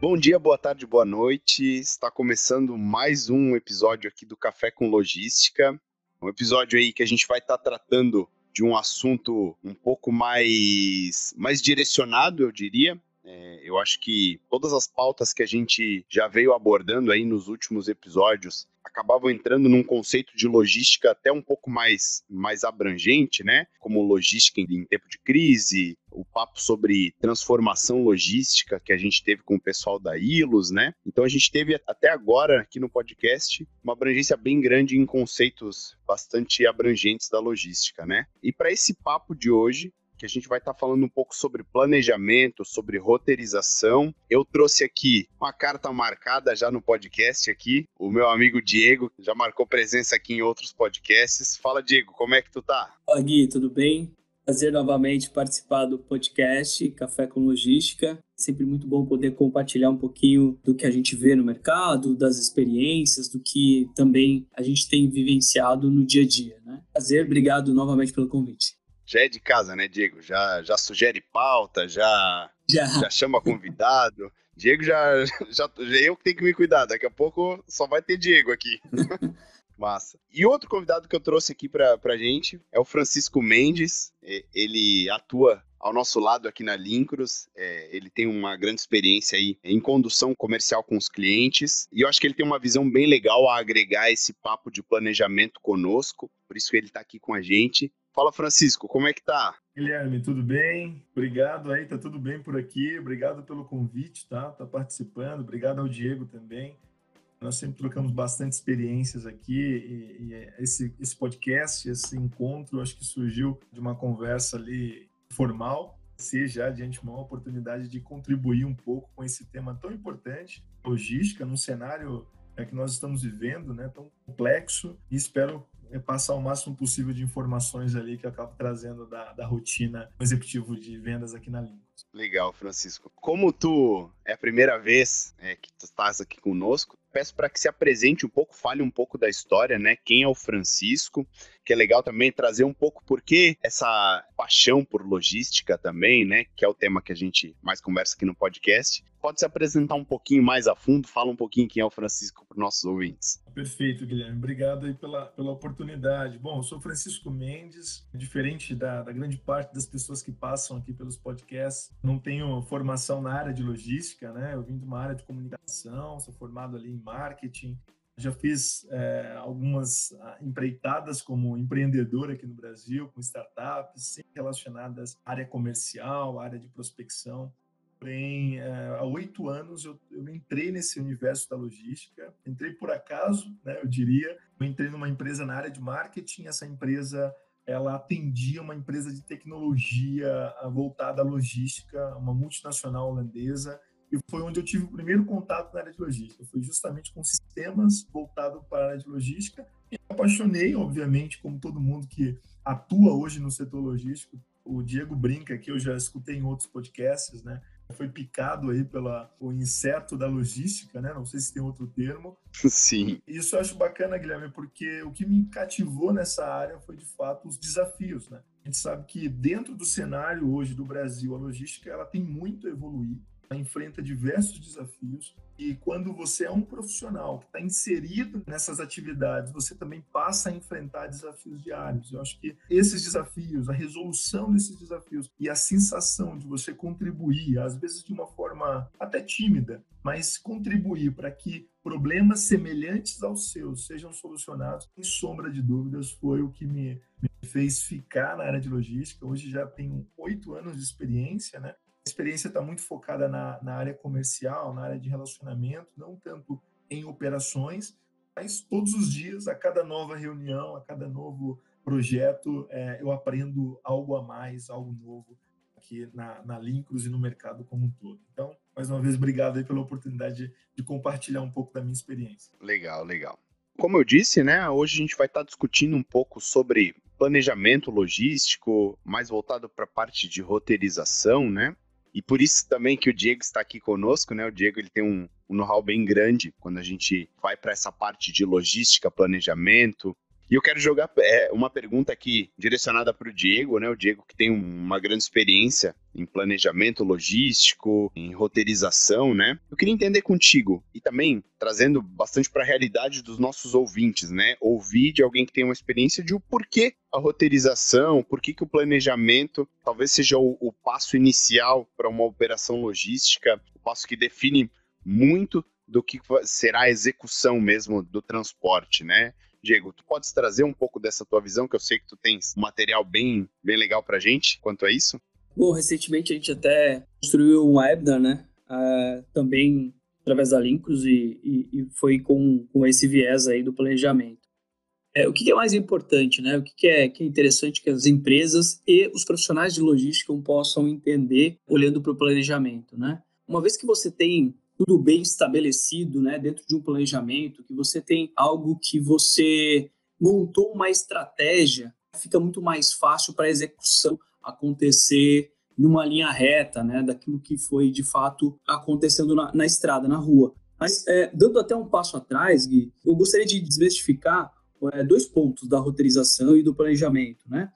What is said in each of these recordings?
Bom dia, boa tarde, boa noite. Está começando mais um episódio aqui do Café com Logística. Um episódio aí que a gente vai estar tá tratando de um assunto um pouco mais, mais direcionado, eu diria. É, eu acho que todas as pautas que a gente já veio abordando aí nos últimos episódios acabavam entrando num conceito de logística até um pouco mais, mais abrangente, né? Como logística em tempo de crise, o papo sobre transformação logística que a gente teve com o pessoal da Ilus, né? Então a gente teve até agora aqui no podcast uma abrangência bem grande em conceitos bastante abrangentes da logística, né? E para esse papo de hoje, que a gente vai estar tá falando um pouco sobre planejamento, sobre roteirização. Eu trouxe aqui uma carta marcada já no podcast aqui, o meu amigo Diego, já marcou presença aqui em outros podcasts. Fala, Diego, como é que tu tá? Fala, Gui, tudo bem? Prazer novamente participar do podcast Café com Logística. Sempre muito bom poder compartilhar um pouquinho do que a gente vê no mercado, das experiências, do que também a gente tem vivenciado no dia a dia. Né? Prazer, obrigado novamente pelo convite já é de casa, né, Diego? Já, já sugere pauta, já, já. já chama convidado. Diego já, já, já eu que tenho que me cuidar. Daqui a pouco só vai ter Diego aqui. Massa. E outro convidado que eu trouxe aqui pra, pra gente é o Francisco Mendes. Ele atua ao nosso lado aqui na Lincros. É, ele tem uma grande experiência aí em condução comercial com os clientes. E eu acho que ele tem uma visão bem legal a agregar esse papo de planejamento conosco. Por isso que ele está aqui com a gente. Fala, Francisco, como é que tá? Guilherme, tudo bem? Obrigado aí, tá tudo bem por aqui. Obrigado pelo convite, tá? Tá participando. Obrigado ao Diego também. Nós sempre trocamos bastante experiências aqui e, e esse, esse podcast, esse encontro, acho que surgiu de uma conversa ali formal, ser já de antemão a oportunidade de contribuir um pouco com esse tema tão importante, logística, num cenário é, que nós estamos vivendo, né, tão complexo, e espero é passar o máximo possível de informações ali que eu acabo trazendo da, da rotina executivo de vendas aqui na Linux. Legal, Francisco. Como tu é a primeira vez é, que tu estás aqui conosco, peço para que se apresente um pouco, fale um pouco da história, né? Quem é o Francisco, que é legal também trazer um pouco por que essa paixão por logística também, né? Que é o tema que a gente mais conversa aqui no podcast. Pode se apresentar um pouquinho mais a fundo, fala um pouquinho quem é o Francisco para os nossos ouvintes. Perfeito, Guilherme. Obrigado aí pela, pela oportunidade. Bom, eu sou Francisco Mendes, diferente da, da grande parte das pessoas que passam aqui pelos podcasts, não tenho formação na área de logística, né? Eu vim de uma área de comunicação, sou formado ali em marketing, já fiz é, algumas ah, empreitadas como empreendedor aqui no Brasil, com startups, relacionadas à área comercial, à área de prospecção. Porém, é, há oito anos eu, eu, entrei nesse universo da logística. Entrei por acaso, né, eu diria. Eu entrei numa empresa na área de marketing. Essa empresa ela atendia uma empresa de tecnologia ah, voltada à logística, uma multinacional holandesa. E foi onde eu tive o primeiro contato na área de logística. Foi justamente com sistemas voltados para a área de logística. E me apaixonei, obviamente, como todo mundo que atua hoje no setor logístico. O Diego brinca que eu já escutei em outros podcasts, né? Foi picado aí pela o inseto da logística, né? Não sei se tem outro termo. Sim. Isso eu acho bacana, Guilherme, porque o que me cativou nessa área foi de fato os desafios, né? A gente sabe que dentro do cenário hoje do Brasil, a logística ela tem muito a evoluir enfrenta diversos desafios e quando você é um profissional que está inserido nessas atividades, você também passa a enfrentar desafios diários. Eu acho que esses desafios, a resolução desses desafios e a sensação de você contribuir, às vezes de uma forma até tímida, mas contribuir para que problemas semelhantes aos seus sejam solucionados, sem sombra de dúvidas, foi o que me, me fez ficar na área de logística. Hoje já tenho oito anos de experiência, né? Experiência está muito focada na, na área comercial, na área de relacionamento, não tanto em operações, mas todos os dias, a cada nova reunião, a cada novo projeto, é, eu aprendo algo a mais, algo novo aqui na, na e no mercado como um todo. Então, mais uma vez, obrigado pela oportunidade de, de compartilhar um pouco da minha experiência. Legal, legal. Como eu disse, né, hoje a gente vai estar discutindo um pouco sobre planejamento logístico, mais voltado para a parte de roteirização, né? E por isso também que o Diego está aqui conosco, né? O Diego ele tem um, um know-how bem grande quando a gente vai para essa parte de logística, planejamento. E eu quero jogar é, uma pergunta aqui direcionada para o Diego, né? O Diego que tem uma grande experiência em planejamento logístico, em roteirização, né? Eu queria entender contigo e também trazendo bastante para a realidade dos nossos ouvintes, né? Ouvir de alguém que tem uma experiência de o porquê a roteirização, por que, o planejamento talvez seja o, o passo inicial para uma operação logística, o passo que define muito do que será a execução mesmo do transporte, né? Diego, tu podes trazer um pouco dessa tua visão, que eu sei que tu tens um material bem, bem legal pra gente quanto a isso? Bom, recentemente a gente até construiu um webinar, né? Uh, também através da Lincros e, e, e, foi com, com esse viés aí do planejamento. É, o que é mais importante, né? O que é, que é interessante que as empresas e os profissionais de logística possam entender olhando para o planejamento, né? Uma vez que você tem tudo bem estabelecido, né, dentro de um planejamento, que você tem algo que você montou uma estratégia, fica muito mais fácil para a execução acontecer numa linha reta, né, daquilo que foi de fato acontecendo na, na estrada, na rua. Mas é, dando até um passo atrás, Gui, eu gostaria de desmistificar é, dois pontos da roteirização e do planejamento, né?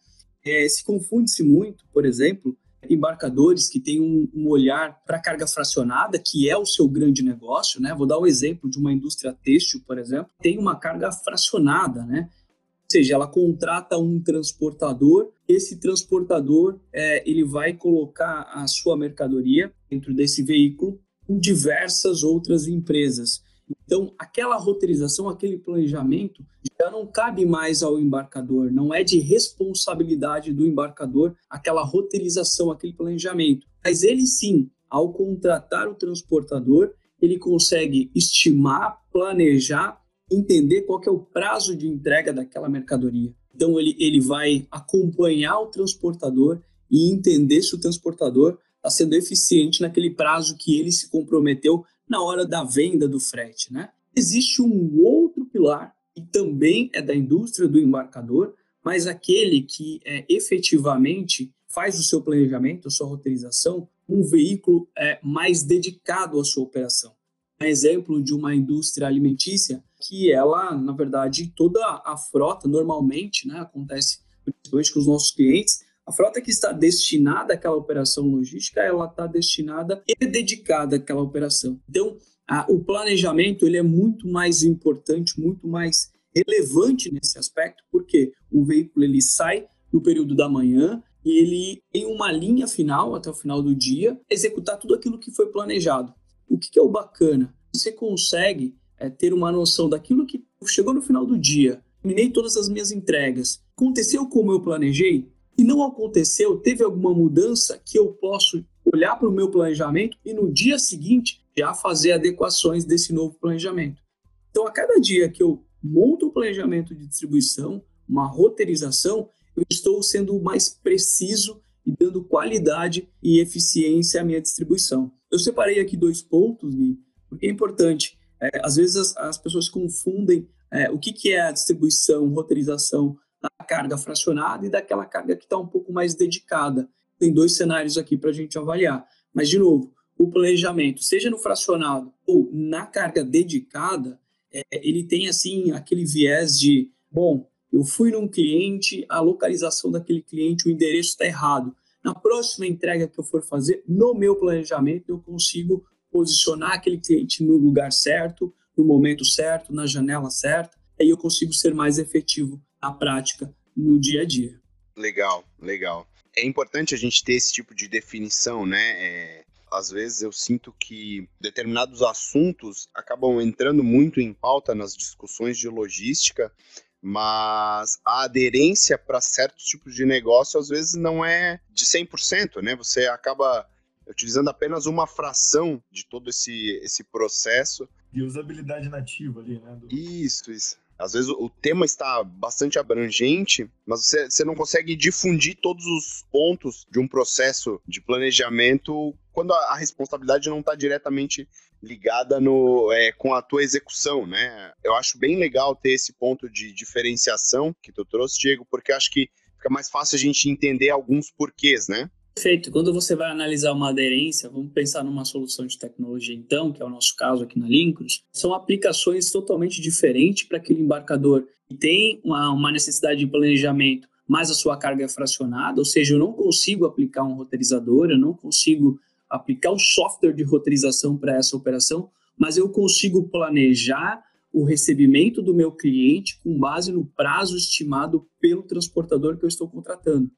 É, se confunde-se muito, por exemplo, embarcadores que têm um, um olhar para carga fracionada, que é o seu grande negócio, né? Vou dar o um exemplo de uma indústria têxtil, por exemplo, tem uma carga fracionada, né? Ou seja, ela contrata um transportador, esse transportador é, ele vai colocar a sua mercadoria dentro desse veículo com diversas outras empresas. Então, aquela roteirização, aquele planejamento já não cabe mais ao embarcador, não é de responsabilidade do embarcador aquela roteirização, aquele planejamento. Mas ele sim, ao contratar o transportador, ele consegue estimar, planejar, entender qual é o prazo de entrega daquela mercadoria. Então, ele, ele vai acompanhar o transportador e entender se o transportador está sendo eficiente naquele prazo que ele se comprometeu na hora da venda do frete, né? Existe um outro pilar que também é da indústria do embarcador, mas aquele que é, efetivamente faz o seu planejamento, a sua roteirização, um veículo é, mais dedicado à sua operação. Um exemplo de uma indústria alimentícia que ela, na verdade, toda a frota normalmente, né, acontece principalmente com os nossos clientes, a frota que está destinada àquela operação logística, ela está destinada e dedicada àquela operação. Então, a, o planejamento ele é muito mais importante, muito mais relevante nesse aspecto, porque um veículo ele sai no período da manhã e ele tem uma linha final até o final do dia, executar tudo aquilo que foi planejado. O que, que é o bacana? Você consegue é, ter uma noção daquilo que chegou no final do dia, terminei todas as minhas entregas, aconteceu como eu planejei? Se não aconteceu, teve alguma mudança que eu posso olhar para o meu planejamento e no dia seguinte já fazer adequações desse novo planejamento. Então, a cada dia que eu monto um planejamento de distribuição, uma roteirização, eu estou sendo mais preciso e dando qualidade e eficiência à minha distribuição. Eu separei aqui dois pontos, Gui, porque é importante. É, às vezes as, as pessoas confundem é, o que, que é a distribuição, roteirização da carga fracionada e daquela carga que está um pouco mais dedicada. Tem dois cenários aqui para a gente avaliar. Mas, de novo, o planejamento, seja no fracionado ou na carga dedicada, é, ele tem assim aquele viés de, bom, eu fui num cliente, a localização daquele cliente, o endereço está errado. Na próxima entrega que eu for fazer, no meu planejamento, eu consigo posicionar aquele cliente no lugar certo, no momento certo, na janela certa, aí eu consigo ser mais efetivo na prática, no dia a dia. Legal, legal. É importante a gente ter esse tipo de definição, né? É, às vezes eu sinto que determinados assuntos acabam entrando muito em pauta nas discussões de logística, mas a aderência para certos tipos de negócio às vezes não é de 100%, né? Você acaba utilizando apenas uma fração de todo esse, esse processo. E usabilidade nativa ali, né? Do... Isso, isso. Às vezes o tema está bastante abrangente, mas você, você não consegue difundir todos os pontos de um processo de planejamento quando a, a responsabilidade não está diretamente ligada no, é, com a tua execução, né? Eu acho bem legal ter esse ponto de diferenciação que tu trouxe, Diego, porque acho que fica mais fácil a gente entender alguns porquês, né? Perfeito. Quando você vai analisar uma aderência, vamos pensar numa solução de tecnologia, então, que é o nosso caso aqui na Lincros, são aplicações totalmente diferentes para aquele embarcador que tem uma, uma necessidade de planejamento, mas a sua carga é fracionada, ou seja, eu não consigo aplicar um roteirizador, eu não consigo aplicar o software de roteirização para essa operação, mas eu consigo planejar o recebimento do meu cliente com base no prazo estimado pelo transportador que eu estou contratando.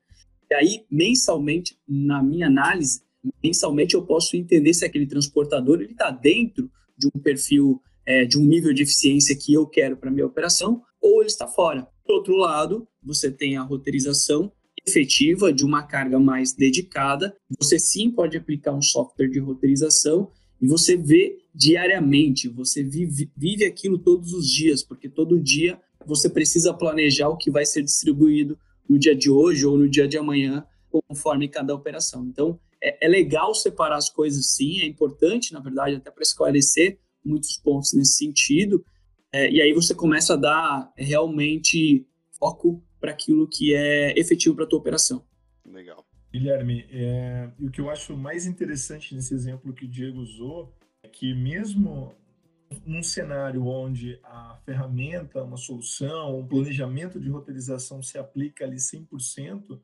E aí, mensalmente, na minha análise, mensalmente eu posso entender se aquele transportador ele está dentro de um perfil, é, de um nível de eficiência que eu quero para minha operação, ou ele está fora. Por outro lado, você tem a roteirização efetiva de uma carga mais dedicada. Você sim pode aplicar um software de roteirização e você vê diariamente, você vive, vive aquilo todos os dias, porque todo dia você precisa planejar o que vai ser distribuído no dia de hoje ou no dia de amanhã, conforme cada operação. Então, é, é legal separar as coisas sim, é importante, na verdade, até para esclarecer muitos pontos nesse sentido, é, e aí você começa a dar realmente foco para aquilo que é efetivo para a tua operação. Legal. Guilherme, é, o que eu acho mais interessante nesse exemplo que o Diego usou é que mesmo num cenário onde a ferramenta, uma solução, um planejamento de roteirização se aplica ali 100%,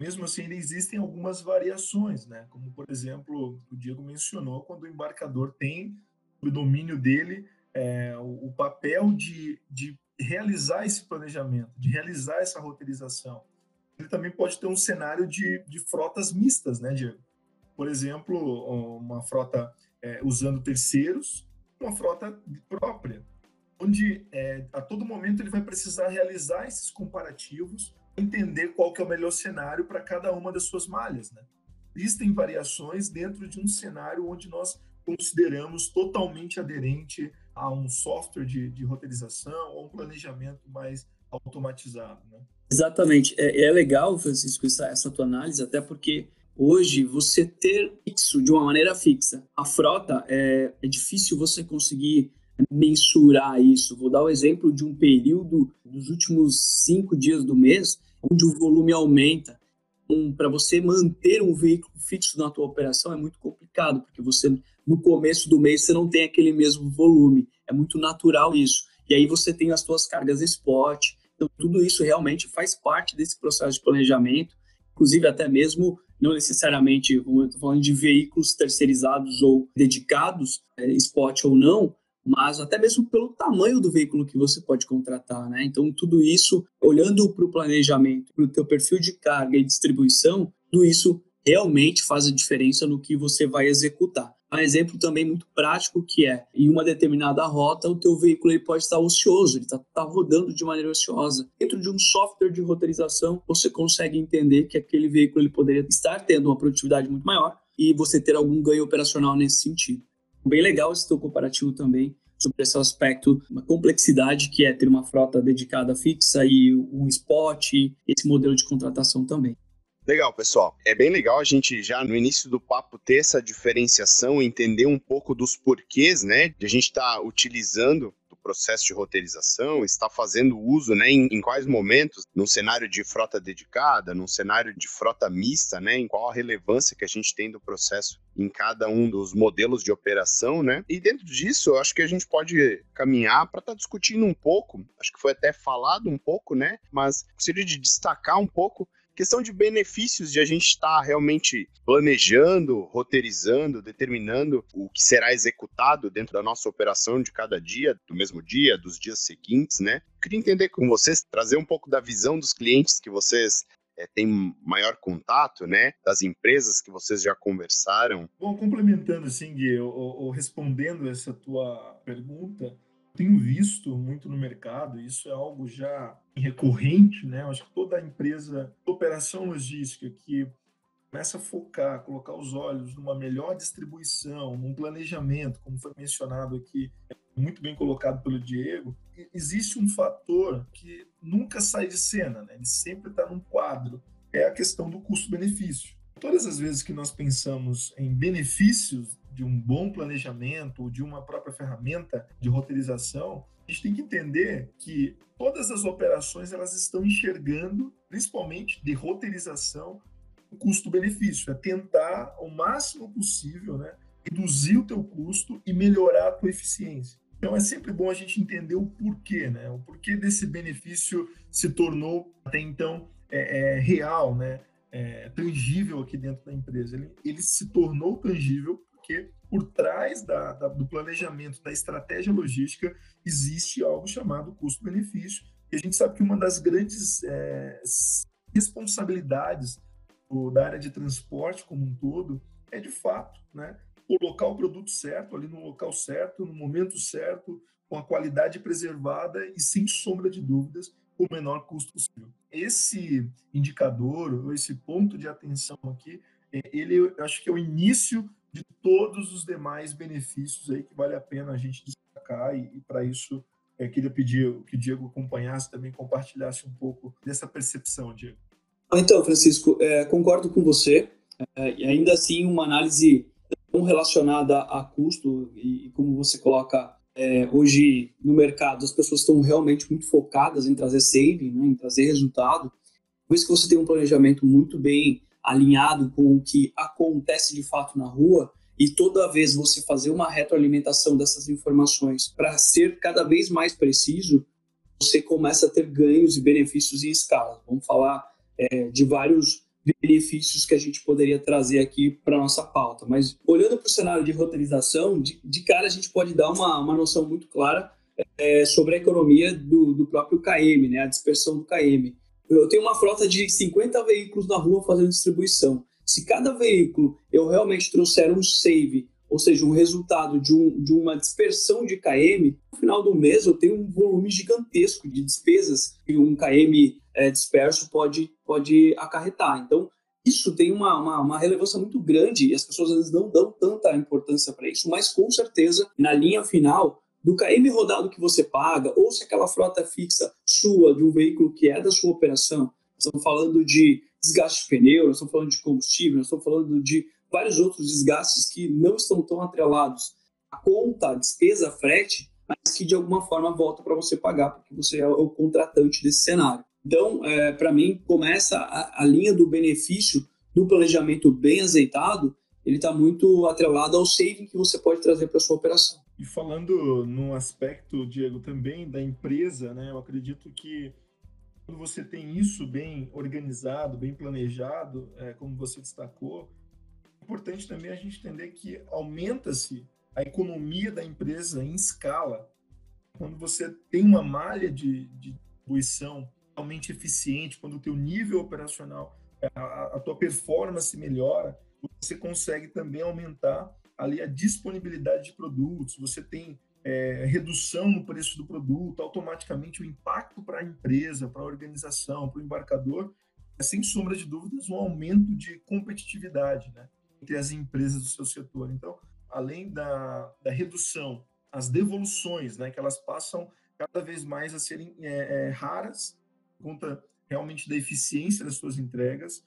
mesmo assim ainda existem algumas variações, né? Como, por exemplo, o Diego mencionou, quando o embarcador tem o domínio dele é, o, papel de, de realizar esse planejamento, de realizar essa roteirização. Ele também pode ter um cenário de, de frotas mistas, né, Diego? Por exemplo, uma frota é, usando terceiros uma frota própria, onde é, a todo momento ele vai precisar realizar esses comparativos, entender qual que é o melhor cenário para cada uma das suas malhas. Né? Existem variações dentro de um cenário onde nós consideramos totalmente aderente a um software de, de roteirização ou um planejamento mais automatizado. Né? Exatamente. É, é legal, Francisco, essa, essa tua análise, até porque Hoje, você ter fixo de uma maneira fixa a frota, é, é difícil você conseguir mensurar isso. Vou dar o exemplo de um período dos últimos cinco dias do mês, onde o volume aumenta. Um, Para você manter um veículo fixo na tua operação é muito complicado, porque você no começo do mês você não tem aquele mesmo volume. É muito natural isso. E aí você tem as suas cargas spot. Então tudo isso realmente faz parte desse processo de planejamento, inclusive até mesmo não necessariamente, estou falando de veículos terceirizados ou dedicados, é, spot ou não, mas até mesmo pelo tamanho do veículo que você pode contratar, né? Então, tudo isso, olhando para o planejamento, para o teu perfil de carga e distribuição, tudo isso realmente faz a diferença no que você vai executar. Um exemplo também muito prático que é, em uma determinada rota, o teu veículo ele pode estar ocioso, ele está tá rodando de maneira ociosa. Dentro de um software de roteirização, você consegue entender que aquele veículo ele poderia estar tendo uma produtividade muito maior e você ter algum ganho operacional nesse sentido. Bem legal esse teu comparativo também sobre esse aspecto, uma complexidade que é ter uma frota dedicada fixa e um spot, esse modelo de contratação também. Legal, pessoal. É bem legal a gente já no início do papo ter essa diferenciação, entender um pouco dos porquês, né, de a gente estar tá utilizando o processo de roteirização, está fazendo uso, né, em, em, quais momentos, num cenário de frota dedicada, num cenário de frota mista, né, em qual a relevância que a gente tem do processo em cada um dos modelos de operação, né? E dentro disso, eu acho que a gente pode caminhar para estar tá discutindo um pouco, acho que foi até falado um pouco, né? Mas gostaria de destacar um pouco questão de benefícios de a gente estar tá realmente planejando, roteirizando, determinando o que será executado dentro da nossa operação de cada dia, do mesmo dia, dos dias seguintes, né? Queria entender com vocês, trazer um pouco da visão dos clientes que vocês é, têm maior contato, né? Das empresas que vocês já conversaram. Bom, complementando, assim, Gui, ou, ou respondendo essa tua pergunta, tenho visto muito no mercado, isso é algo já recorrente, né? Eu acho que toda empresa operação logística que começa a focar, colocar os olhos numa melhor distribuição, num planejamento, como foi mencionado aqui, muito bem colocado pelo Diego, existe um fator que nunca sai de cena, né? Ele sempre está num quadro, é a questão do custo-benefício. Todas as vezes que nós pensamos em benefícios de um bom planejamento de uma própria ferramenta de roteirização, a gente tem que entender que todas as operações elas estão enxergando, principalmente de roteirização, o custo-benefício, é tentar o máximo possível, né, reduzir o teu custo e melhorar a tua eficiência. Então é sempre bom a gente entender o porquê, né? O porquê desse benefício se tornou até então é, é, real, né? É, tangível aqui dentro da empresa. Ele, ele se tornou tangível porque por trás da, da, do planejamento, da estratégia logística, existe algo chamado custo-benefício. E a gente sabe que uma das grandes é, responsabilidades do, da área de transporte como um todo é, de fato, né, colocar o produto certo, ali no local certo, no momento certo, com a qualidade preservada e, sem sombra de dúvidas, com o menor custo possível. Esse indicador, ou esse ponto de atenção aqui, é, ele eu acho que é o início de todos os demais benefícios aí que vale a pena a gente destacar e, e para isso eu é, queria pedir que o Diego acompanhasse também, compartilhasse um pouco dessa percepção, Diego. Então, Francisco, é, concordo com você. É, e ainda assim, uma análise tão relacionada a custo e, e como você coloca é, hoje no mercado, as pessoas estão realmente muito focadas em trazer saving, né, em trazer resultado. Por isso que você tem um planejamento muito bem alinhado com o que acontece de fato na rua e toda vez você fazer uma retroalimentação dessas informações para ser cada vez mais preciso, você começa a ter ganhos e benefícios em escala. Vamos falar é, de vários benefícios que a gente poderia trazer aqui para nossa pauta. Mas olhando para o cenário de roteirização, de, de, cara a gente pode dar uma, uma noção muito clara é, sobre a economia do, do próprio KM, né, a dispersão do KM eu tenho uma frota de 50 veículos na rua fazendo distribuição. Se cada veículo eu realmente trouxer um save, ou seja, um resultado de, um, de uma dispersão de KM, no final do mês eu tenho um volume gigantesco de despesas que um KM é, disperso pode, pode acarretar. Então, isso tem uma, uma, uma, relevância muito grande e as pessoas às vezes não dão tanta importância para isso, mas com certeza, na linha final, do KM rodado que você paga, ou se aquela frota fixa sua, de um veículo que é da sua operação, estamos falando de desgaste de pneu, nós estamos falando de combustível, nós estamos falando de vários outros desgastes que não estão tão atrelados à conta, à despesa, frete, mas que de alguma forma volta para você pagar, porque você é o contratante desse cenário. Então, é, para mim, começa a, a linha do benefício do planejamento bem azeitado, ele está muito atrelado ao saving que você pode trazer para sua operação. E falando no aspecto, Diego, também da empresa, né? Eu acredito que quando você tem isso bem organizado, bem planejado, é, como você destacou, é importante também a gente entender que aumenta-se a economia da empresa em escala. Quando você tem uma malha de, de distribuição realmente eficiente, quando o teu nível operacional, a, a tua performance melhora, você consegue também aumentar ali a disponibilidade de produtos, você tem é, redução no preço do produto, automaticamente o impacto para a empresa, para a organização, para o embarcador, é sem sombra de dúvidas um aumento de competitividade né, entre as empresas do seu setor. Então, além da, da redução, as devoluções, né, que elas passam cada vez mais a serem é, é, raras, por conta realmente da eficiência das suas entregas,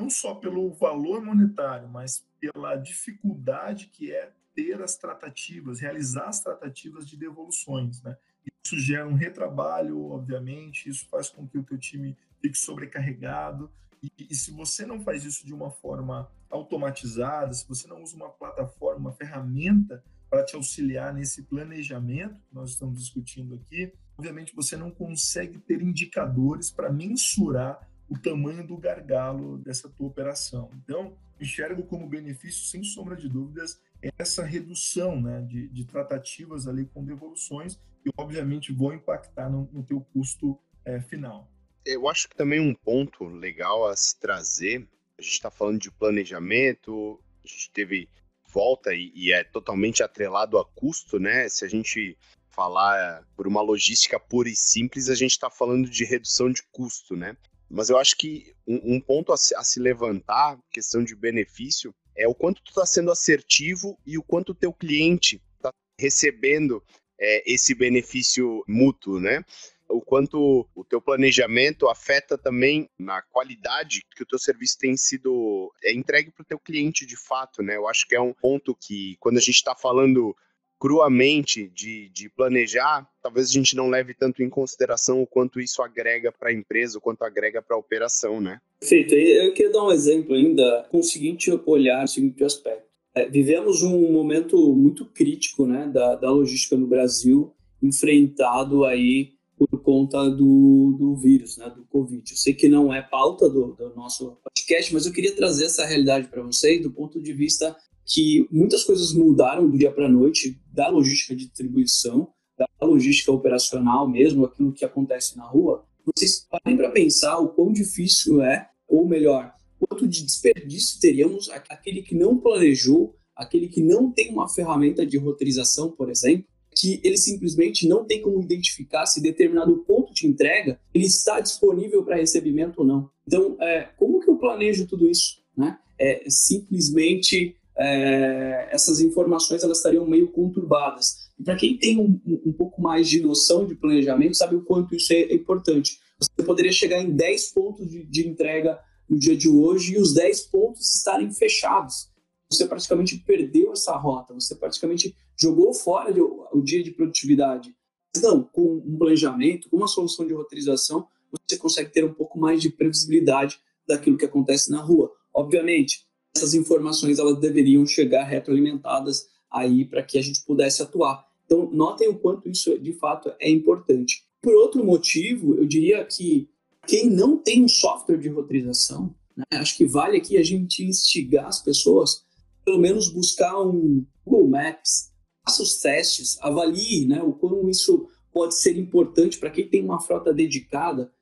não só pelo valor monetário, mas pela dificuldade que é ter as tratativas, realizar as tratativas de devoluções, né? Isso gera um retrabalho, obviamente, isso faz com que o teu time fique sobrecarregado, e, e, se você não faz isso de uma forma automatizada, se você não usa uma plataforma, uma ferramenta para te auxiliar nesse planejamento que nós estamos discutindo aqui, obviamente você não consegue ter indicadores para mensurar o tamanho do gargalo dessa tua operação. Então, enxergo como benefício, sem sombra de dúvidas, essa redução né, de, de tratativas ali com devoluções que, obviamente, vão impactar no, no teu custo é, final. Eu acho que também um ponto legal a se trazer, a gente está falando de planejamento, a gente teve volta e, e é totalmente atrelado a custo, né? Se a gente falar por uma logística pura e simples, a gente está falando de redução de custo, né? Mas eu acho que um, um ponto a se, a se, levantar, questão de benefício, é o quanto tu está sendo assertivo e o quanto o teu cliente está recebendo é, esse benefício mútuo, né? O quanto o teu planejamento afeta também na qualidade que o teu serviço tem sido é entregue para o teu cliente de fato, né? Eu acho que é um ponto que, quando a gente está falando cruamente de, de planejar, talvez a gente não leve tanto em consideração o quanto isso agrega para a empresa, o quanto agrega para a operação, né? Perfeito. Eu queria dar um exemplo ainda com o seguinte olhar, o seguinte aspecto. É, vivemos um momento muito crítico né, da, da logística no Brasil, enfrentado aí por conta do, do vírus, né, do Covid. Eu sei que não é pauta do, do nosso podcast, mas eu queria trazer essa realidade para vocês do ponto de vista que muitas coisas mudaram do dia para a noite da logística de distribuição, da logística operacional mesmo, aquilo que acontece na rua. Vocês parem para pensar o quão difícil é, ou melhor, quanto de desperdício teríamos aquele que não planejou, aquele que não tem uma ferramenta de roteirização, por exemplo, que ele simplesmente não tem como identificar se determinado ponto de entrega ele está disponível para recebimento ou não. Então, é, como que eu planejo tudo isso? Né? É, simplesmente é, essas informações elas estariam meio conturbadas. E para quem tem um, um, pouco mais de noção de planejamento, sabe o quanto isso é importante. Você poderia chegar em 10 pontos de, de entrega no dia de hoje e os 10 pontos estarem fechados. Você praticamente perdeu essa rota, você praticamente jogou fora o dia de produtividade. Não, com um planejamento, com uma solução de roteirização, você consegue ter um pouco mais de previsibilidade daquilo que acontece na rua. Obviamente, essas informações elas deveriam chegar retroalimentadas aí para que a gente pudesse atuar. Então, notem o quanto isso de fato é importante. Por outro motivo, eu diria que quem não tem um software de roteirização, né, acho que vale aqui a gente instigar as pessoas, pelo menos buscar um Google Maps, faça os testes, avalie né, o quão isso pode ser importante para quem tem uma frota dedicada.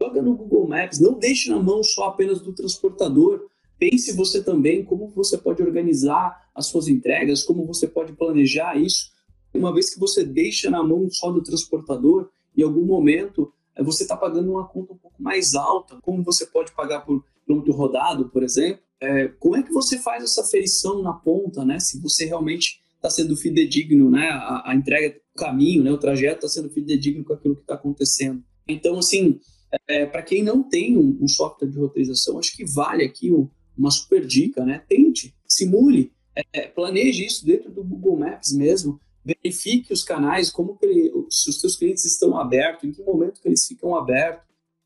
Joga no Google Maps, não deixe na mão só apenas do transportador. Pense você também como você pode organizar as suas entregas, como você pode planejar isso. Uma vez que você deixa na mão só do transportador, em algum momento é, você está pagando uma conta um pouco mais alta, como você pode pagar por quilômetro rodado, por exemplo. É, como é que você faz essa ferição na ponta, né? Se você realmente está sendo fidedigno, né? A, a entrega, o caminho, né? O trajeto está sendo fidedigno com aquilo que está acontecendo. Então, assim, é, para quem não tem um, um, software de roteirização, acho que vale aqui um, uma super dica, né? Tente, simule, é, planeje isso dentro do Google Maps mesmo, verifique os canais, como ele, se os seus clientes estão abertos, em que momento que eles ficam abertos,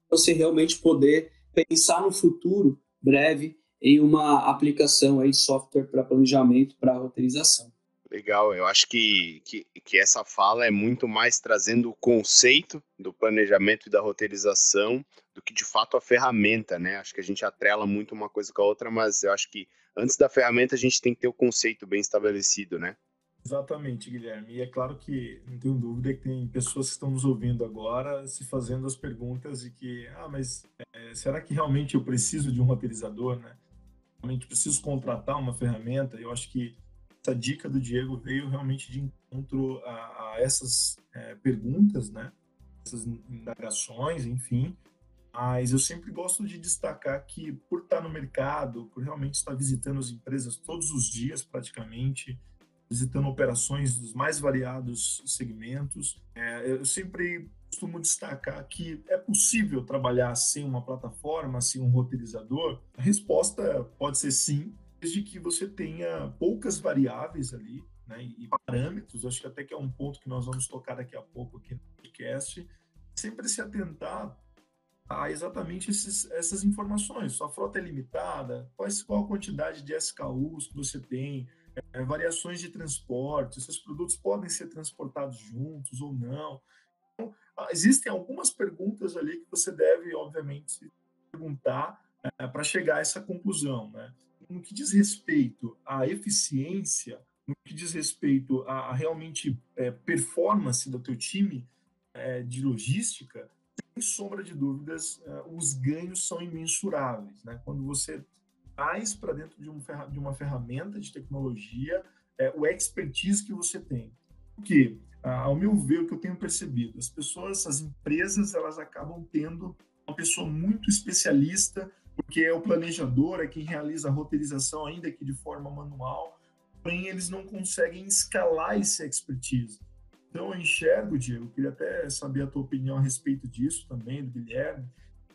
para você realmente poder pensar no futuro breve em uma aplicação aí software para planejamento, para roteirização. Legal, eu acho que, que, que, essa fala é muito mais trazendo o conceito do planejamento e da roteirização do que de fato a ferramenta, né? Acho que a gente atrela muito uma coisa com a outra, mas eu acho que antes da ferramenta a gente tem que ter o conceito bem estabelecido, né? Exatamente, Guilherme. E é claro que não tenho dúvida que tem pessoas que estão nos ouvindo agora se fazendo as perguntas e que, ah, mas é, será que realmente eu preciso de um roteirizador, né? Realmente preciso contratar uma ferramenta? Eu acho que essa dica do Diego veio realmente de encontro a, a essas é, perguntas, né? Essas indagações, enfim. Mas eu sempre gosto de destacar que, por estar no mercado, por realmente estar visitando as empresas todos os dias, praticamente, visitando operações dos mais variados segmentos. É, eu sempre costumo destacar que é possível trabalhar sem uma plataforma, sem um roteirizador. A resposta pode ser sim, desde que você tenha poucas variáveis ali né, e parâmetros. Acho que até que é um ponto que nós vamos tocar daqui a pouco aqui no podcast. Sempre se atentar a exatamente esses, essas informações. Sua frota é limitada? Qual a quantidade de SKUs que você tem? é, variações de transporte, esses produtos podem ser transportados juntos ou não. Então, ah, existem algumas perguntas ali que você deve, obviamente, perguntar é, para chegar a essa conclusão. Né? No que diz respeito à eficiência, no que diz respeito a realmente é, performance do teu time é, de logística, sem sombra de dúvidas, é, os ganhos são imensuráveis. Né? Quando você traz para dentro de, um, de, uma ferramenta de tecnologia é, o expertise que você tem. Porque, ao meu ver, o que eu tenho percebido, as pessoas, as empresas, elas acabam tendo uma pessoa muito especialista, porque é o planejador, é quem realiza a roteirização, ainda que de forma manual, porém eles não conseguem escalar esse expertise. Então, eu enxergo, Diego, queria até saber a tua opinião a respeito disso também, do Guilherme.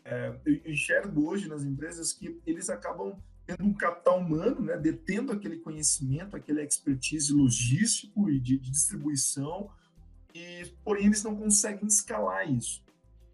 É, eu enxergo hoje nas empresas que eles acabam tendo um capital humano, né, detendo aquele conhecimento, aquele expertise logístico e de, de distribuição, e porém eles não conseguem escalar isso.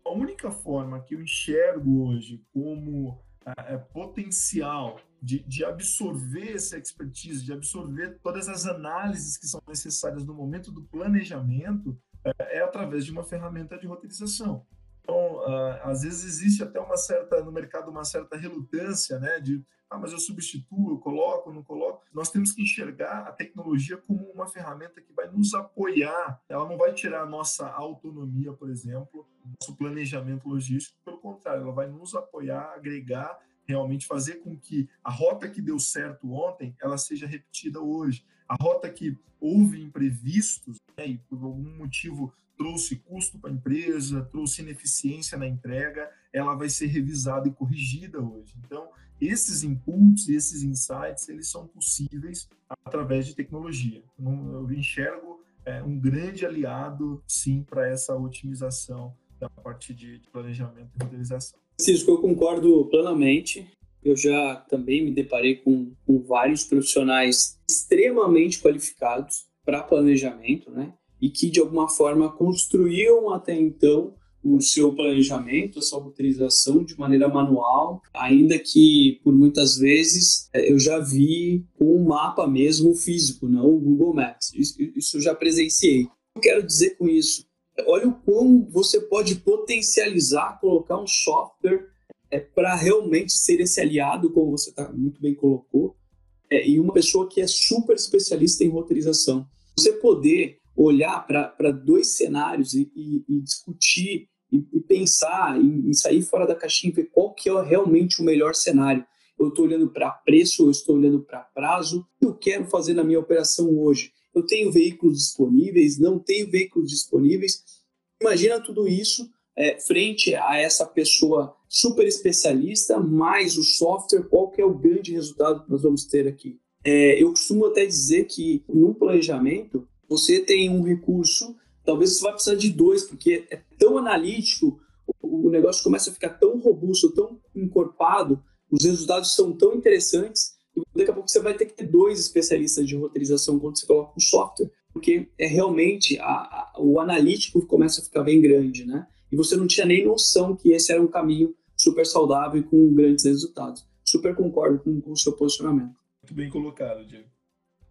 A única forma que eu enxergo hoje como é, potencial de, de, absorver essa expertise, de absorver todas as análises que são necessárias no momento do planejamento, é, é através de uma ferramenta de roteirização. Então, uh, às vezes existe até uma certa no mercado uma certa relutância, né, de ah, mas eu substituo, eu coloco, não coloco. Nós temos que enxergar a tecnologia como uma ferramenta que vai nos apoiar. Ela não vai tirar a nossa autonomia, por exemplo, nosso planejamento logístico. Contrário, ela vai nos apoiar, agregar, realmente fazer com que a rota que deu certo ontem, ela seja repetida hoje. A rota que houve imprevistos né, e por algum motivo trouxe custo para a empresa, trouxe ineficiência na entrega, ela vai ser revisada e corrigida hoje. Então, esses inputs, esses insights, eles são possíveis através de tecnologia. Eu enxergo é, um grande aliado, sim, para essa otimização da parte de planejamento e modernização. Cisco, eu concordo plenamente. Eu já também me deparei com, com vários profissionais extremamente qualificados para planejamento, né? e que de alguma forma construíam até então o seu planejamento, a sua roteirização de maneira manual, ainda que por muitas vezes é, eu já vi com um mapa mesmo físico, não o Google Maps. Isso, isso eu já presenciei. Eu quero dizer com isso, olha o quão você pode potencializar, colocar um software é, para realmente ser esse aliado, como você tá, muito bem colocou, é, e uma pessoa que é super especialista em roteirização. Você poder olhar para dois cenários e, e, e discutir e, e pensar em, sair fora da caixinha e ver qual que é realmente o melhor cenário. Eu estou olhando para preço, eu estou olhando para prazo, o que eu quero fazer na minha operação hoje? Eu tenho veículos disponíveis, não tenho veículos disponíveis. Imagina tudo isso é, frente a essa pessoa super especialista, mais o software, qual que é o grande resultado que nós vamos ter aqui? É, eu costumo até dizer que no planejamento você tem um recurso, talvez você vai precisar de dois, porque é tão analítico, o negócio começa a ficar tão robusto, tão encorpado, os resultados são tão interessantes, daqui a pouco você vai ter que ter dois especialistas de roteirização quando você coloca um software, porque é realmente a, a, o analítico começa a ficar bem grande, né? E você não tinha nem noção que esse era um caminho super saudável e com grandes resultados. Super concordo com, com o seu posicionamento. Muito bem colocado, Diego.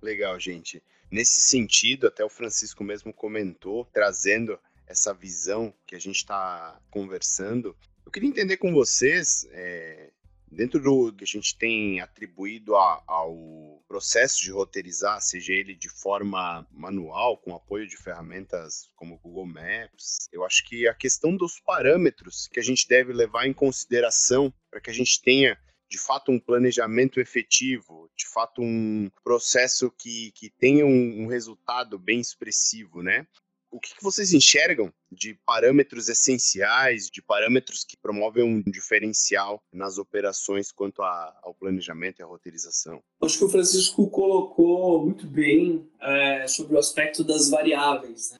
Legal, gente. Nesse sentido, até o Francisco mesmo comentou, trazendo essa visão que a gente está conversando. Eu queria entender com vocês, é, dentro do que a gente tem atribuído a, ao processo de roteirizar, seja ele de forma manual, com apoio de ferramentas como Google Maps, eu acho que a questão dos parâmetros que a gente deve levar em consideração para que a gente tenha de fato um planejamento efetivo, de fato um processo que, que tenha um, um resultado bem expressivo, né? O que, vocês enxergam de parâmetros essenciais, de parâmetros que promovem um diferencial nas operações quanto a, ao planejamento e à roteirização? Acho que o Francisco colocou muito bem é, sobre o aspecto das variáveis. Né?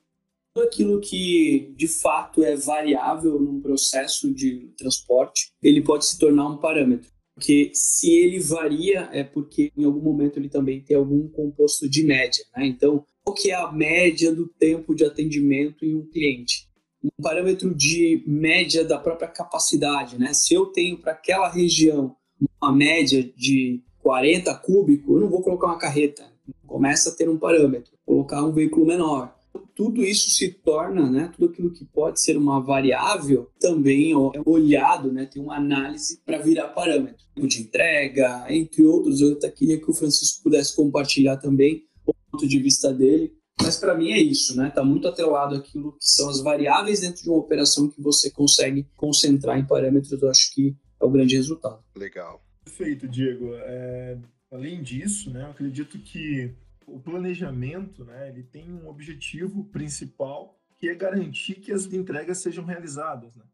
Tudo aquilo que de fato é variável num processo de transporte, ele pode se tornar um parâmetro porque se ele varia é porque em algum momento ele também tem algum composto de média, né? Então, qual que é a média do tempo de atendimento em um cliente? Um parâmetro de média da própria capacidade, né? Se eu tenho para aquela região uma média de 40 cúbicos, eu não vou colocar uma carreta. Começa a ter um parâmetro, colocar um veículo menor tudo isso se torna, né, tudo aquilo que pode ser uma variável também é olhado, né, tem uma análise para virar parâmetro. De entrega, entre outros, eu até queria que o Francisco pudesse compartilhar também ponto de vista dele, mas para mim é isso, né? Está muito atrelado aquilo que são as variáveis dentro de uma operação que você consegue concentrar em parâmetros. Eu acho que é o grande resultado. Legal. Perfeito, Diego. É, além disso, né, eu acredito que o planejamento, né, ele tem um objetivo principal que é garantir que as entregas sejam realizadas, né?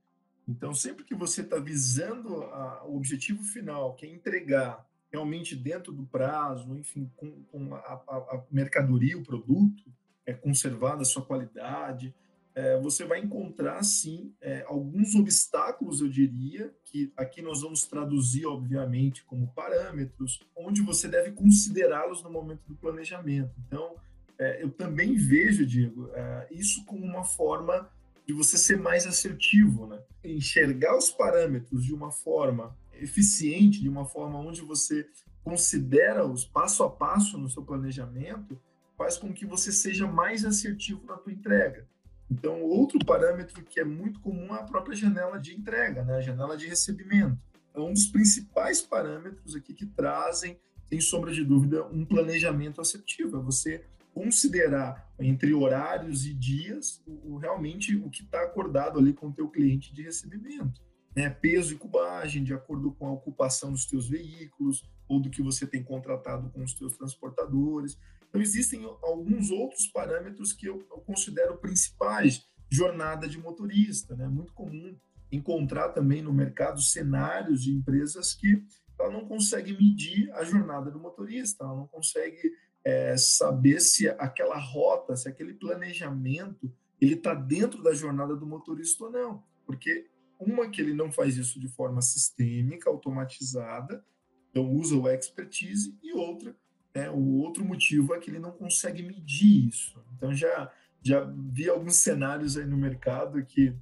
Então, sempre que você está visando a, o objetivo final, que é entregar realmente dentro do prazo, enfim, com, com a, a, mercadoria, o produto, é conservada a sua qualidade, é, você vai encontrar, sim, é, alguns obstáculos, eu diria, que aqui nós vamos traduzir, obviamente, como parâmetros, onde você deve considerá-los no momento do planejamento. Então, é, eu também vejo, Diego, é, isso como uma forma de você ser mais assertivo, né? enxergar os parâmetros de uma forma eficiente, de uma forma onde você considera os passo a passo no seu planejamento, faz com que você seja mais assertivo na tua entrega. Então, outro parâmetro que é muito comum é a própria janela de entrega, né? a janela de recebimento. É um dos principais parâmetros aqui que trazem, sem sombra de dúvida, um planejamento assertivo. É você considerar entre horários e dias o, realmente o que está acordado ali com o teu cliente de recebimento. Né? Peso e cubagem, de acordo com a ocupação dos teus veículos ou do que você tem contratado com os teus transportadores. Então, existem alguns outros parâmetros que eu, eu considero principais. Jornada de motorista, né? Muito comum encontrar também no mercado cenários de empresas que ela não consegue medir a jornada do motorista, ela não consegue é, saber se aquela rota, se aquele planejamento, ele está dentro da jornada do motorista ou não. Porque uma que ele não faz isso de forma sistêmica, automatizada, então usa o expertise, e outra né? O outro motivo é que ele não consegue medir isso. Então, já, já vi alguns cenários aí no mercado que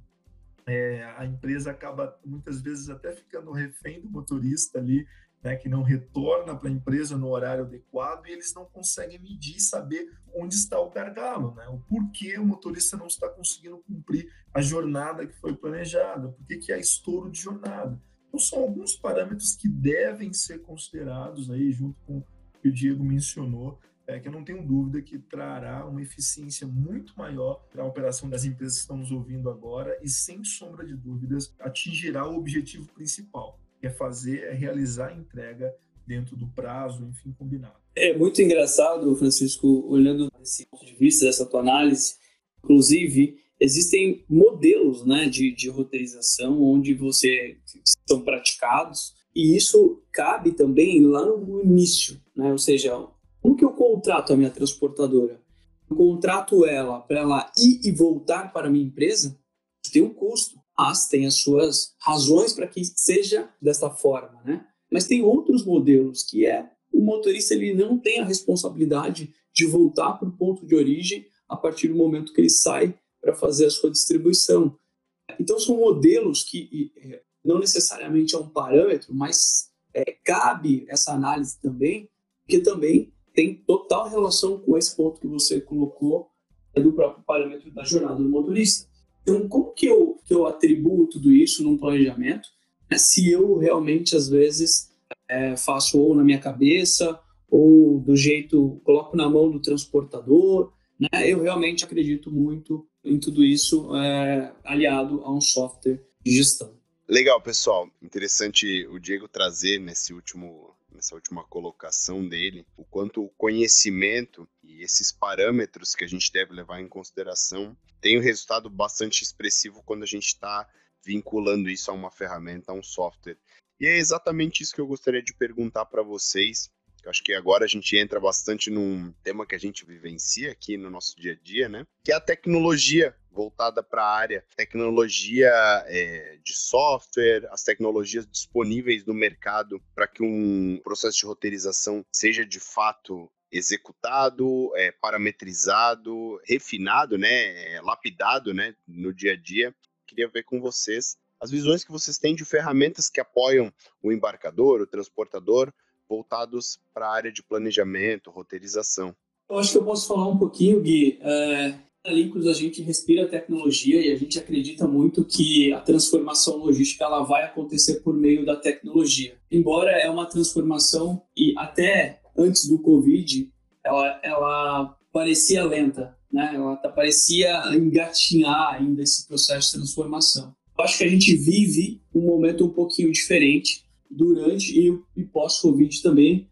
é, a empresa acaba muitas vezes até ficando refém do motorista ali, né, que não retorna para a empresa no horário adequado e eles não conseguem medir saber onde está o gargalo, né, o porquê o motorista não está conseguindo cumprir a jornada que foi planejada, por que há estouro de jornada. Então, são alguns parâmetros que devem ser considerados aí junto com que o Diego mencionou, é, que eu não tenho dúvida que trará uma eficiência muito maior para a operação das empresas que estão nos ouvindo agora e, sem sombra de dúvidas, atingirá o objetivo principal, é fazer, é realizar a entrega dentro do prazo, enfim, combinado. É muito engraçado, Francisco, olhando desse ponto de vista, dessa tua análise, inclusive, existem modelos né, de, de roteirização onde você são praticados e isso cabe também lá no início, né? Ou seja, como que eu contrato a minha transportadora? Eu contrato ela para ela ir e voltar para a minha empresa? Tem um custo, mas tem as suas razões para que seja desta forma, né? Mas tem outros modelos que é o motorista ele não tem a responsabilidade de voltar para o ponto de origem a partir do momento que ele sai para fazer a sua distribuição. Então são modelos que não necessariamente é um parâmetro, mas é, cabe essa análise também, que também tem total relação com esse ponto que você colocou é do próprio parâmetro da jornada do motorista. Então, como que eu, que eu atribuo tudo isso num planejamento? É, se eu realmente, às vezes, é, faço ou na minha cabeça, ou do jeito, coloco na mão do transportador, né? eu realmente acredito muito em tudo isso é, aliado a um software de gestão. Legal, pessoal. Interessante o Diego trazer nesse último, nessa última colocação dele o quanto o conhecimento e esses parâmetros que a gente deve levar em consideração tem um resultado bastante expressivo quando a gente está vinculando isso a uma ferramenta, a um software. E é exatamente isso que eu gostaria de perguntar para vocês. Eu acho que agora a gente entra bastante num tema que a gente vivencia aqui no nosso dia a dia, né? Que é a tecnologia voltada para a área tecnologia é, de software, as tecnologias disponíveis no mercado para que um processo de roteirização seja de fato executado, é, parametrizado, refinado, né, é, lapidado, né, no dia a dia. Queria ver com vocês as visões que vocês têm de ferramentas que apoiam o embarcador, o transportador, voltados para a área de planejamento, roteirização. Eu acho que eu posso falar um pouquinho, Gui. É, na Lincos a gente respira tecnologia e a gente acredita muito que a transformação logística ela vai acontecer por meio da tecnologia. Embora é uma transformação e até antes do Covid ela, ela parecia lenta, né? Ela tá, parecia engatinhar ainda esse processo de transformação. Eu acho que a gente vive um momento um pouquinho diferente durante e, e pós-Covid também,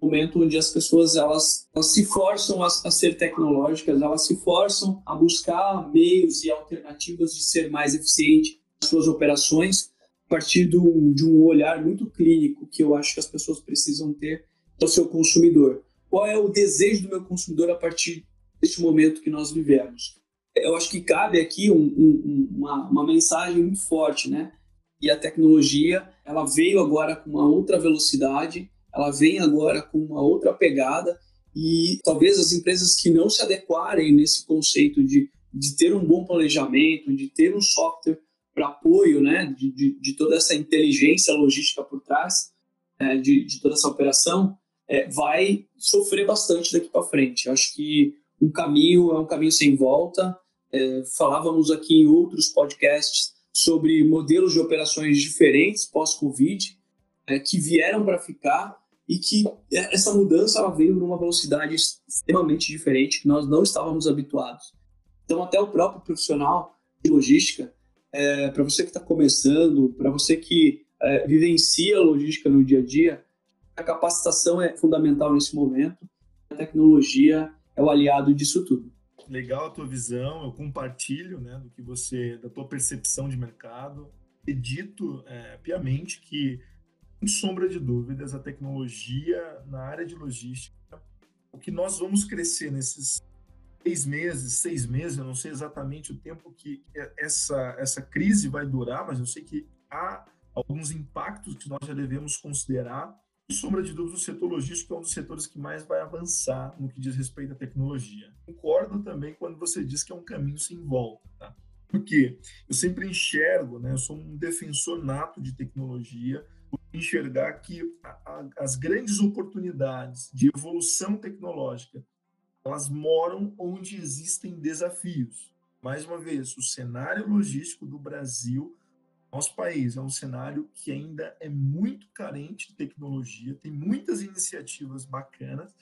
momento onde as pessoas elas, elas se forçam a, a, ser tecnológicas, elas se forçam a buscar meios e alternativas de ser mais eficiente nas suas operações a partir do, de um olhar muito clínico que eu acho que as pessoas precisam ter do seu consumidor. Qual é o desejo do meu consumidor a partir deste momento que nós vivemos? Eu acho que cabe aqui um, um, uma, uma mensagem muito forte, né? E a tecnologia, ela veio agora com uma outra velocidade, ela vem agora com uma outra pegada e talvez as empresas que não se adequarem nesse conceito de, de ter um bom planejamento, de ter um software para apoio, né, de, de, de, toda essa inteligência logística por trás, é, de, de toda essa operação, é, vai sofrer bastante daqui para frente. Eu acho que um caminho é um caminho sem volta. É, falávamos aqui em outros podcasts sobre modelos de operações diferentes pós-Covid, é, que vieram para ficar e que essa mudança ela veio numa velocidade extremamente diferente que nós não estávamos habituados. Então, até o próprio profissional de logística, é, para você que está começando, para você que é, vivencia logística no dia a dia, a capacitação é fundamental nesse momento. A tecnologia é o aliado disso tudo. Legal a tua visão, eu compartilho, né, do que você, da tua percepção de mercado. Acredito é, piamente que, sem sombra de dúvidas, a tecnologia na área de logística, o que nós vamos crescer nesses seis meses, seis meses, eu não sei exatamente o tempo que essa, essa crise vai durar, mas eu sei que há alguns impactos que nós já devemos considerar sombra de dúvida, o setor logístico é um dos setores que mais vai avançar no que diz respeito à tecnologia. Concordo também quando você diz que é um caminho sem volta, tá? Porque eu sempre enxergo, né? Eu sou um defensor nato de tecnologia, enxergar que a, a, as grandes oportunidades de evolução tecnológica elas moram onde existem desafios. Mais uma vez, o cenário logístico do Brasil nosso país é um cenário que ainda é muito carente de tecnologia, tem muitas iniciativas bacanas,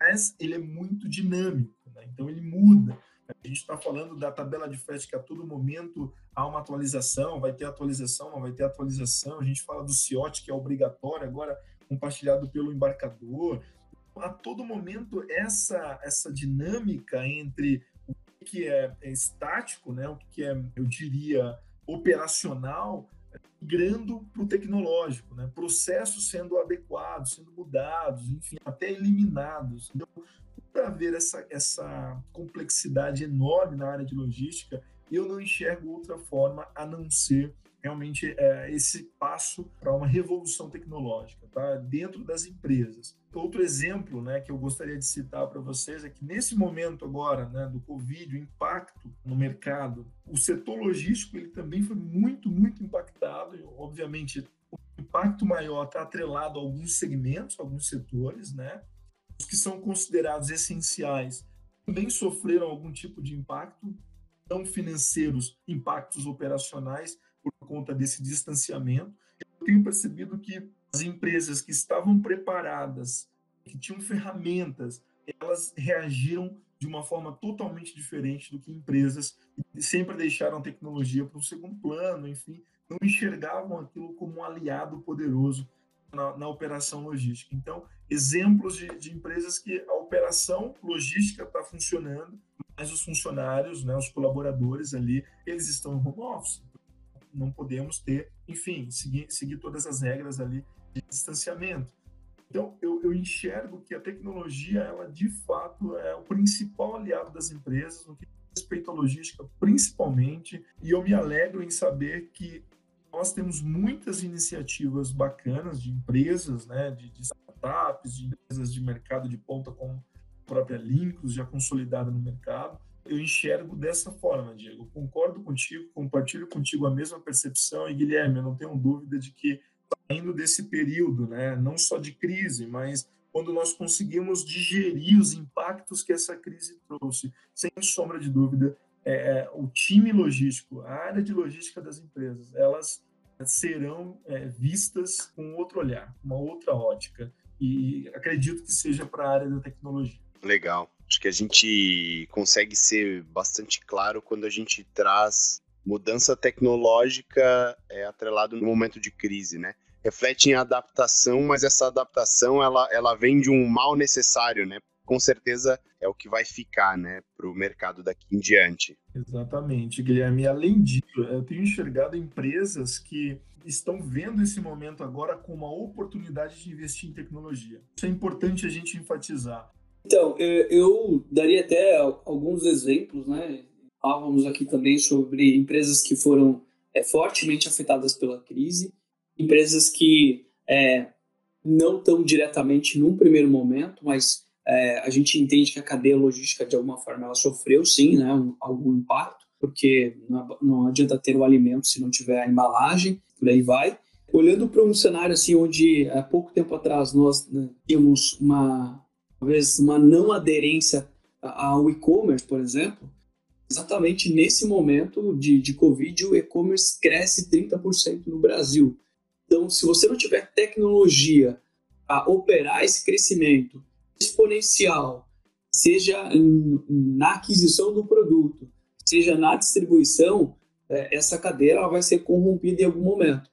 mas ele é muito dinâmico, né? então ele muda. A gente está falando da tabela de frete que a todo momento há uma atualização, vai ter atualização, não vai ter atualização. A gente fala do CIOT, que é obrigatório, agora compartilhado pelo embarcador. A todo momento, essa, essa dinâmica entre o que é, é estático, né? o que é, eu diria, operacional migrando para o tecnológico, né? processos sendo adequados, sendo mudados, enfim, até eliminados. Então, para ver essa, essa complexidade enorme na área de logística, eu não enxergo outra forma a não ser realmente é, esse passo para uma revolução tecnológica tá? dentro das empresas. Outro exemplo né, que eu gostaria de citar para vocês é que nesse momento agora né, do Covid, o impacto no mercado, o setor logístico ele também foi muito, muito impactado. Obviamente, o impacto maior está atrelado a alguns segmentos, alguns setores, né? Os que são considerados essenciais também sofreram algum tipo de impacto, não financeiros, impactos operacionais, por conta desse distanciamento. Eu tenho percebido que as empresas que estavam preparadas, que tinham ferramentas, elas reagiram de uma forma totalmente diferente do que empresas que sempre deixaram a tecnologia para um segundo plano, enfim, não enxergavam aquilo como um aliado poderoso na, na operação logística. Então, exemplos de, de, empresas que a operação logística está funcionando, mas os funcionários, né, os colaboradores ali, eles estão no home office não podemos ter, enfim, seguir, seguir todas as regras ali de distanciamento. Então, eu, eu, enxergo que a tecnologia, ela de fato é o principal aliado das empresas no que diz respeito à logística, principalmente, e eu me alegro em saber que nós temos muitas iniciativas bacanas de empresas, né, de, de startups, de empresas de mercado de ponta como a própria Linkus, já consolidada no mercado, eu enxergo dessa forma, Diego. Concordo contigo, compartilho contigo a mesma percepção e Guilherme, eu não tenho dúvida de que saindo desse período, né, não só de crise, mas quando nós conseguimos digerir os impactos que essa crise trouxe, sem sombra de dúvida, é, é o time logístico, a área de logística das empresas, elas serão é, vistas com outro olhar, uma outra ótica. E acredito que seja para a área da tecnologia. Legal. Acho que a gente consegue ser bastante claro quando a gente traz mudança tecnológica é, atrelado no momento de crise, né? Reflete em adaptação, mas essa adaptação ela, ela vem de um mal necessário, né? Com certeza é o que vai ficar, né, para o mercado daqui em diante. Exatamente, Guilherme. Além disso, eu tenho enxergado empresas que estão vendo esse momento agora como uma oportunidade de investir em tecnologia. Isso é importante a gente enfatizar. Então, eu daria até alguns exemplos, né? Falávamos aqui também sobre empresas que foram é, fortemente afetadas pela crise, empresas que é, não tão diretamente num primeiro momento, mas é, a gente entende que a cadeia logística, de alguma forma, ela sofreu sim né, um, algum impacto, porque não, adianta ter o alimento se não tiver a embalagem, por aí vai. Olhando para um cenário assim, onde há pouco tempo atrás nós né, tínhamos uma, talvez, uma não aderência ao e-commerce, por exemplo, exatamente nesse momento de, de Covid, o e-commerce cresce 30% no Brasil. Então, se você não tiver tecnologia a operar esse crescimento exponencial, seja na aquisição do produto, seja na distribuição, é, essa cadeira vai ser corrompida em algum momento.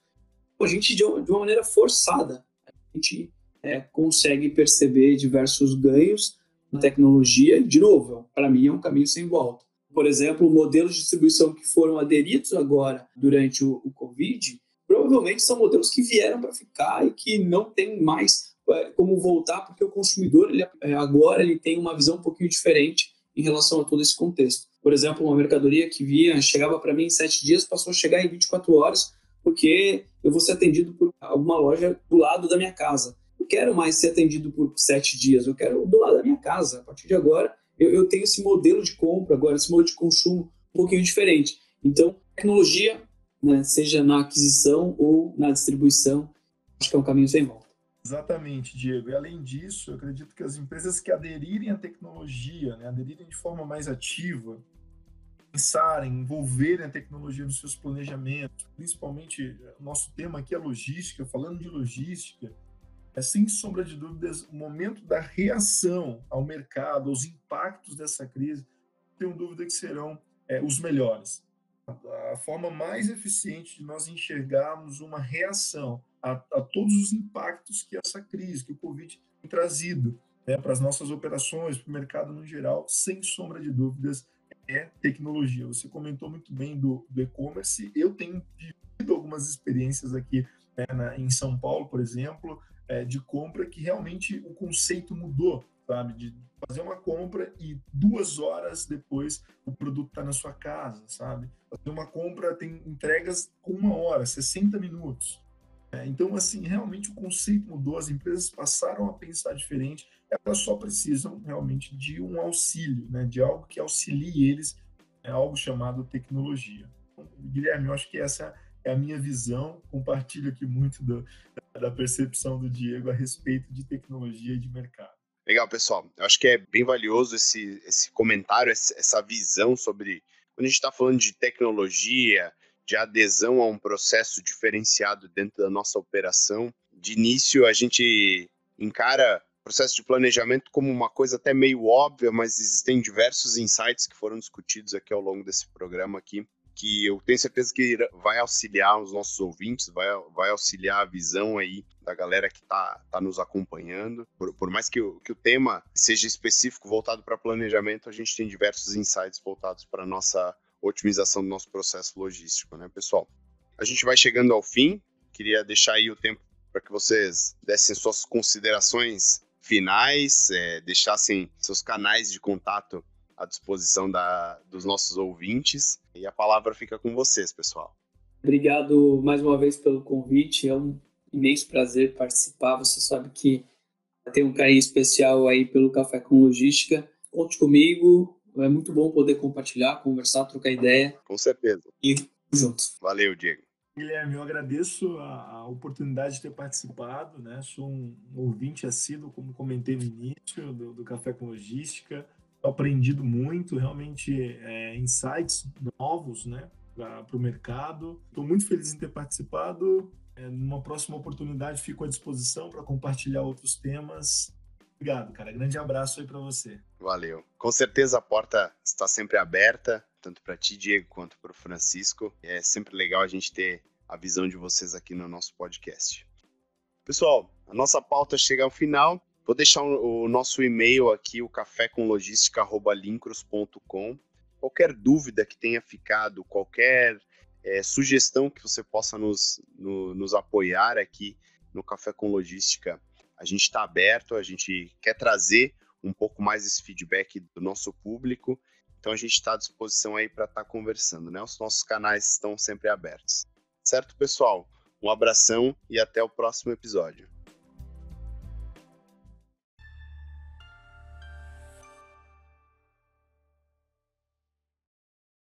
A gente, de uma maneira forçada, a gente é, consegue perceber diversos ganhos na tecnologia. De novo, para mim é um caminho sem volta. Por exemplo, modelos de distribuição que foram aderidos agora durante o, o Covid, provavelmente são modelos que vieram para ficar e que não tem mais é, como voltar, porque o consumidor ele, é, agora ele tem uma visão um pouquinho diferente em relação a todo esse contexto. Por exemplo, uma mercadoria que via, chegava para mim em sete dias, passou a chegar em 24 horas, porque eu vou ser atendido por alguma loja do lado da minha casa. Não quero mais ser atendido por sete dias, eu quero do lado da minha casa. A partir de agora, eu, eu tenho esse modelo de compra agora, esse modelo de consumo um pouquinho diferente. Então, tecnologia, né, seja na aquisição ou na distribuição, acho que é um caminho sem volta. Exatamente, Diego. E além disso, eu acredito que as empresas que aderirem à tecnologia, né, aderirem de forma mais ativa, pensarem, envolverem a tecnologia nos seus planejamentos, principalmente o nosso tema aqui é logística, falando de logística, é sem sombra de dúvidas o momento da reação ao mercado, aos impactos dessa crise, tenho dúvida que serão é, os melhores. A forma mais eficiente de nós enxergarmos uma reação a, a todos os impactos que essa crise, que o Covid tem trazido né, para as nossas operações, para o mercado no geral, sem sombra de dúvidas, é tecnologia. Você comentou muito bem do, do e-commerce. Eu tenho vivido algumas experiências aqui né, na, em São Paulo, por exemplo, é, de compra que realmente o conceito mudou, sabe? De fazer uma compra e duas horas depois o produto está na sua casa, sabe? Fazer uma compra tem entregas com uma hora, 60 minutos. É, então, assim, realmente o conceito mudou, as empresas passaram a pensar diferente, elas só precisam realmente de um auxílio, né, de algo que auxilie eles, é algo chamado tecnologia. Então, Guilherme, eu acho que essa é a minha visão, compartilho aqui muito do, da percepção do Diego a respeito de tecnologia e de mercado. Legal, pessoal. Eu acho que é bem valioso esse, esse comentário, essa visão sobre quando a gente está falando de tecnologia, de adesão a um processo diferenciado dentro da nossa operação. De início, a gente encara o processo de planejamento como uma coisa até meio óbvia, mas existem diversos insights que foram discutidos aqui ao longo desse programa aqui, que eu tenho certeza que vai auxiliar os nossos ouvintes, vai, vai auxiliar a visão aí da galera que está tá nos acompanhando. Por, por mais que o, que o tema seja específico, voltado para planejamento, a gente tem diversos insights voltados para a nossa otimização do nosso processo logístico, né, pessoal? A gente vai chegando ao fim. Queria deixar aí o tempo para que vocês dessem suas considerações finais, é, deixassem seus canais de contato à disposição da, dos nossos ouvintes. E a palavra fica com vocês, pessoal. Obrigado mais uma vez pelo convite. É um imenso prazer participar. Você sabe que tem um carinho especial aí pelo Café com Logística. Conte comigo. É muito bom poder compartilhar, conversar, trocar ideia. Com certeza. E juntos. Valeu, Diego. Guilherme, eu agradeço a, oportunidade de ter participado, né? Sou um, ouvinte assíduo, como comentei no início, do, do Café com Logística. Aprendido muito, realmente é, insights novos, né? Para o mercado. Estou muito feliz em ter participado. É, numa próxima oportunidade, fico à disposição para compartilhar outros temas. Obrigado, cara. Grande abraço aí para você. Valeu. Com certeza a porta está sempre aberta, tanto para ti, Diego, quanto para o Francisco. É sempre legal a gente ter a visão de vocês aqui no nosso podcast. Pessoal, a nossa pauta chega ao final. Vou deixar o nosso e-mail aqui, o cafécomlogística.lincros.com. Qualquer dúvida que tenha ficado, qualquer é, sugestão que você possa nos, no, nos apoiar aqui no Café com Logística, a gente está aberto, a gente quer trazer um pouco mais esse feedback do nosso público. Então a gente está à disposição aí para estar tá conversando, né? Os nossos canais estão sempre abertos. Certo, pessoal? Um abração e até o próximo episódio.